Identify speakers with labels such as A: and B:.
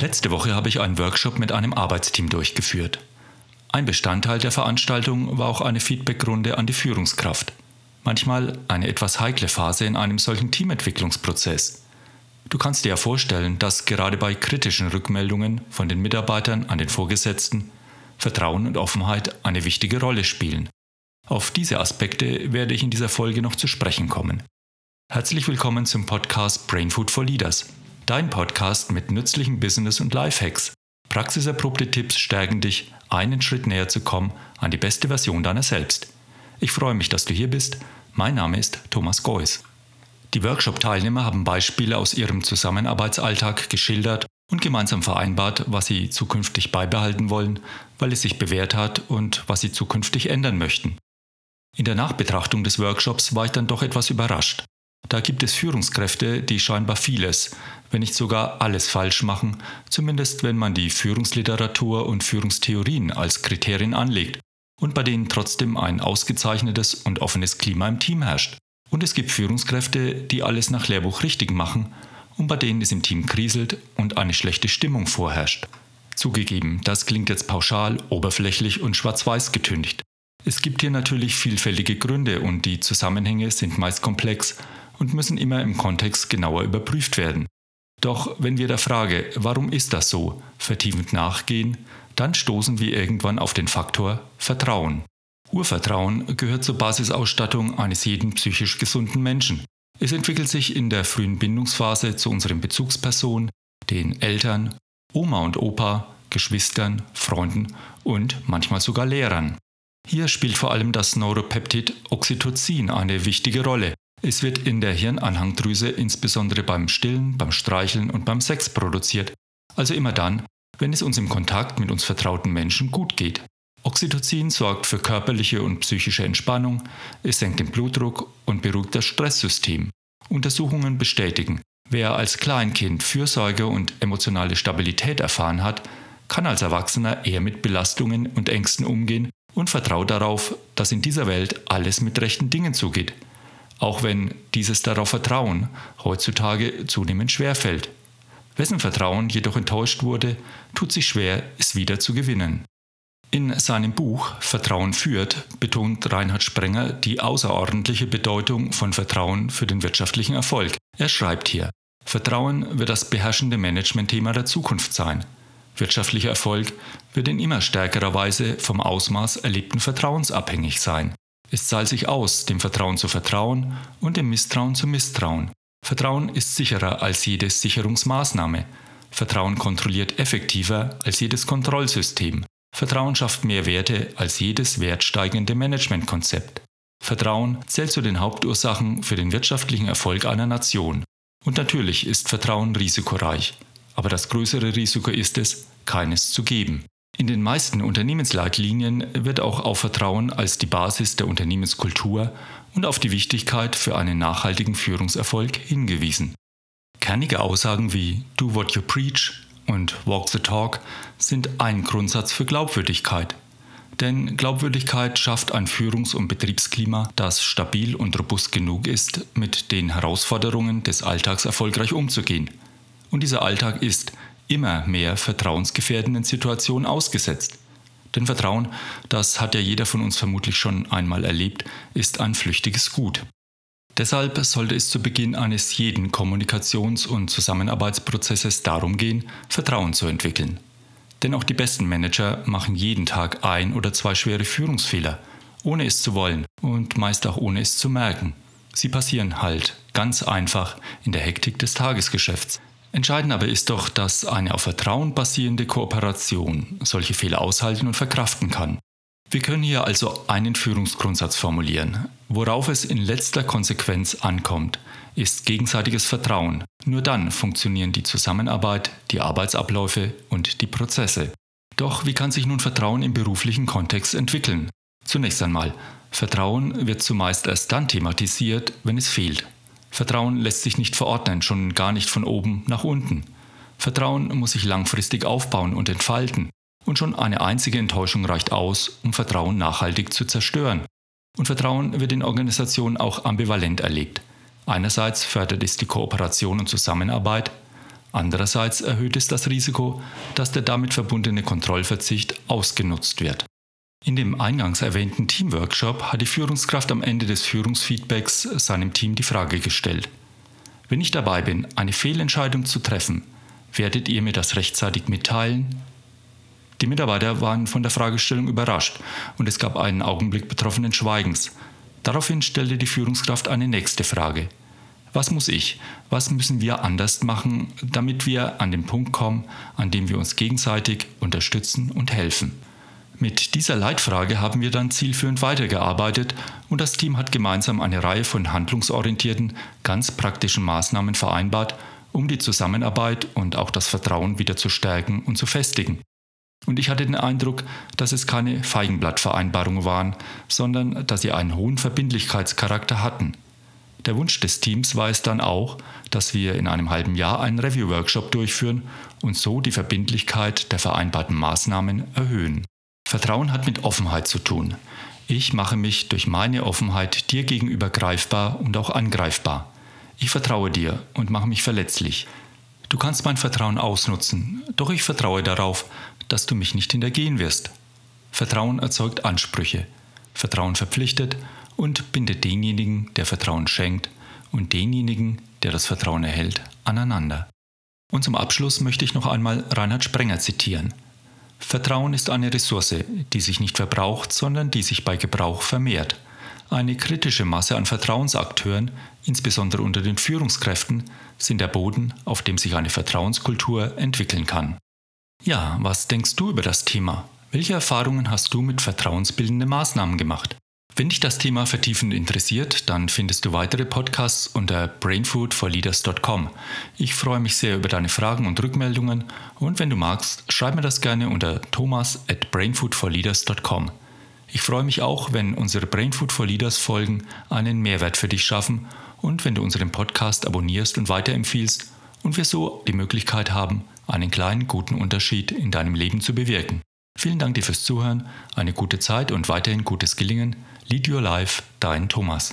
A: Letzte Woche habe ich einen Workshop mit einem Arbeitsteam durchgeführt. Ein Bestandteil der Veranstaltung war auch eine Feedbackrunde an die Führungskraft. Manchmal eine etwas heikle Phase in einem solchen Teamentwicklungsprozess. Du kannst dir ja vorstellen, dass gerade bei kritischen Rückmeldungen von den Mitarbeitern an den Vorgesetzten Vertrauen und Offenheit eine wichtige Rolle spielen. Auf diese Aspekte werde ich in dieser Folge noch zu sprechen kommen. Herzlich willkommen zum Podcast Brain Food for Leaders. Dein Podcast mit nützlichen Business- und Lifehacks. Praxiserprobte Tipps stärken dich, einen Schritt näher zu kommen an die beste Version deiner selbst. Ich freue mich, dass du hier bist. Mein Name ist Thomas Geuss. Die Workshop-Teilnehmer haben Beispiele aus ihrem Zusammenarbeitsalltag geschildert und gemeinsam vereinbart, was sie zukünftig beibehalten wollen, weil es sich bewährt hat und was sie zukünftig ändern möchten. In der Nachbetrachtung des Workshops war ich dann doch etwas überrascht. Da gibt es Führungskräfte, die scheinbar vieles, wenn nicht sogar alles falsch machen, zumindest wenn man die Führungsliteratur und Führungstheorien als Kriterien anlegt und bei denen trotzdem ein ausgezeichnetes und offenes Klima im Team herrscht. Und es gibt Führungskräfte, die alles nach Lehrbuch richtig machen und bei denen es im Team kriselt und eine schlechte Stimmung vorherrscht. Zugegeben, das klingt jetzt pauschal, oberflächlich und schwarz-weiß getüncht. Es gibt hier natürlich vielfältige Gründe und die Zusammenhänge sind meist komplex und müssen immer im Kontext genauer überprüft werden. Doch wenn wir der Frage, warum ist das so, vertiefend nachgehen, dann stoßen wir irgendwann auf den Faktor Vertrauen. Urvertrauen gehört zur Basisausstattung eines jeden psychisch gesunden Menschen. Es entwickelt sich in der frühen Bindungsphase zu unseren Bezugspersonen, den Eltern, Oma und Opa, Geschwistern, Freunden und manchmal sogar Lehrern. Hier spielt vor allem das Neuropeptid Oxytocin eine wichtige Rolle. Es wird in der Hirnanhangdrüse insbesondere beim Stillen, beim Streicheln und beim Sex produziert, also immer dann, wenn es uns im Kontakt mit uns vertrauten Menschen gut geht. Oxytocin sorgt für körperliche und psychische Entspannung, es senkt den Blutdruck und beruhigt das Stresssystem. Untersuchungen bestätigen, wer als Kleinkind Fürsorge und emotionale Stabilität erfahren hat, kann als Erwachsener eher mit Belastungen und Ängsten umgehen und vertraut darauf, dass in dieser Welt alles mit rechten Dingen zugeht, auch wenn dieses darauf Vertrauen heutzutage zunehmend schwerfällt. Wessen Vertrauen jedoch enttäuscht wurde, tut sich schwer, es wieder zu gewinnen. In seinem Buch Vertrauen führt betont Reinhard Sprenger die außerordentliche Bedeutung von Vertrauen für den wirtschaftlichen Erfolg. Er schreibt hier, Vertrauen wird das beherrschende Managementthema der Zukunft sein. Wirtschaftlicher Erfolg wird in immer stärkerer Weise vom Ausmaß erlebten Vertrauens abhängig sein. Es zahlt sich aus, dem Vertrauen zu vertrauen und dem Misstrauen zu misstrauen. Vertrauen ist sicherer als jede Sicherungsmaßnahme. Vertrauen kontrolliert effektiver als jedes Kontrollsystem. Vertrauen schafft mehr Werte als jedes wertsteigende Managementkonzept. Vertrauen zählt zu den Hauptursachen für den wirtschaftlichen Erfolg einer Nation. Und natürlich ist Vertrauen risikoreich. Aber das größere Risiko ist es, keines zu geben. In den meisten Unternehmensleitlinien wird auch auf Vertrauen als die Basis der Unternehmenskultur und auf die Wichtigkeit für einen nachhaltigen Führungserfolg hingewiesen. Kernige Aussagen wie Do what you preach und Walk the Talk sind ein Grundsatz für Glaubwürdigkeit. Denn Glaubwürdigkeit schafft ein Führungs- und Betriebsklima, das stabil und robust genug ist, mit den Herausforderungen des Alltags erfolgreich umzugehen. Und dieser Alltag ist immer mehr vertrauensgefährdenden Situationen ausgesetzt. Denn Vertrauen, das hat ja jeder von uns vermutlich schon einmal erlebt, ist ein flüchtiges Gut. Deshalb sollte es zu Beginn eines jeden Kommunikations- und Zusammenarbeitsprozesses darum gehen, Vertrauen zu entwickeln. Denn auch die besten Manager machen jeden Tag ein oder zwei schwere Führungsfehler, ohne es zu wollen und meist auch ohne es zu merken. Sie passieren halt ganz einfach in der Hektik des Tagesgeschäfts. Entscheidend aber ist doch, dass eine auf Vertrauen basierende Kooperation solche Fehler aushalten und verkraften kann. Wir können hier also einen Führungsgrundsatz formulieren. Worauf es in letzter Konsequenz ankommt, ist gegenseitiges Vertrauen. Nur dann funktionieren die Zusammenarbeit, die Arbeitsabläufe und die Prozesse. Doch wie kann sich nun Vertrauen im beruflichen Kontext entwickeln? Zunächst einmal, Vertrauen wird zumeist erst dann thematisiert, wenn es fehlt. Vertrauen lässt sich nicht verordnen, schon gar nicht von oben nach unten. Vertrauen muss sich langfristig aufbauen und entfalten. Und schon eine einzige Enttäuschung reicht aus, um Vertrauen nachhaltig zu zerstören. Und Vertrauen wird in Organisationen auch ambivalent erlebt. Einerseits fördert es die Kooperation und Zusammenarbeit, Andererseits erhöht es das Risiko, dass der damit verbundene Kontrollverzicht ausgenutzt wird. In dem eingangs erwähnten Teamworkshop hat die Führungskraft am Ende des Führungsfeedbacks seinem Team die Frage gestellt. Wenn ich dabei bin, eine Fehlentscheidung zu treffen, werdet ihr mir das rechtzeitig mitteilen? Die Mitarbeiter waren von der Fragestellung überrascht und es gab einen Augenblick betroffenen Schweigens. Daraufhin stellte die Führungskraft eine nächste Frage. Was muss ich, was müssen wir anders machen, damit wir an den Punkt kommen, an dem wir uns gegenseitig unterstützen und helfen? Mit dieser Leitfrage haben wir dann zielführend weitergearbeitet und das Team hat gemeinsam eine Reihe von handlungsorientierten, ganz praktischen Maßnahmen vereinbart, um die Zusammenarbeit und auch das Vertrauen wieder zu stärken und zu festigen. Und ich hatte den Eindruck, dass es keine Feigenblattvereinbarungen waren, sondern dass sie einen hohen Verbindlichkeitscharakter hatten. Der Wunsch des Teams war es dann auch, dass wir in einem halben Jahr einen Review-Workshop durchführen und so die Verbindlichkeit der vereinbarten Maßnahmen erhöhen. Vertrauen hat mit Offenheit zu tun. Ich mache mich durch meine Offenheit dir gegenüber greifbar und auch angreifbar. Ich vertraue dir und mache mich verletzlich. Du kannst mein Vertrauen ausnutzen, doch ich vertraue darauf, dass du mich nicht hintergehen wirst. Vertrauen erzeugt Ansprüche. Vertrauen verpflichtet und bindet denjenigen, der Vertrauen schenkt, und denjenigen, der das Vertrauen erhält, aneinander. Und zum Abschluss möchte ich noch einmal Reinhard Sprenger zitieren. Vertrauen ist eine Ressource, die sich nicht verbraucht, sondern die sich bei Gebrauch vermehrt. Eine kritische Masse an Vertrauensakteuren, insbesondere unter den Führungskräften, sind der Boden, auf dem sich eine Vertrauenskultur entwickeln kann. Ja, was denkst du über das Thema? Welche Erfahrungen hast du mit vertrauensbildenden Maßnahmen gemacht? Wenn dich das Thema vertiefend interessiert, dann findest du weitere Podcasts unter brainfoodforleaders.com. Ich freue mich sehr über deine Fragen und Rückmeldungen und wenn du magst, schreib mir das gerne unter thomas at brainfoodforleaders.com. Ich freue mich auch, wenn unsere Brainfood for Leaders Folgen einen Mehrwert für dich schaffen und wenn du unseren Podcast abonnierst und weiterempfiehlst und wir so die Möglichkeit haben, einen kleinen guten Unterschied in deinem Leben zu bewirken. Vielen Dank dir fürs Zuhören, eine gute Zeit und weiterhin gutes Gelingen. Lead Your Life, dein Thomas.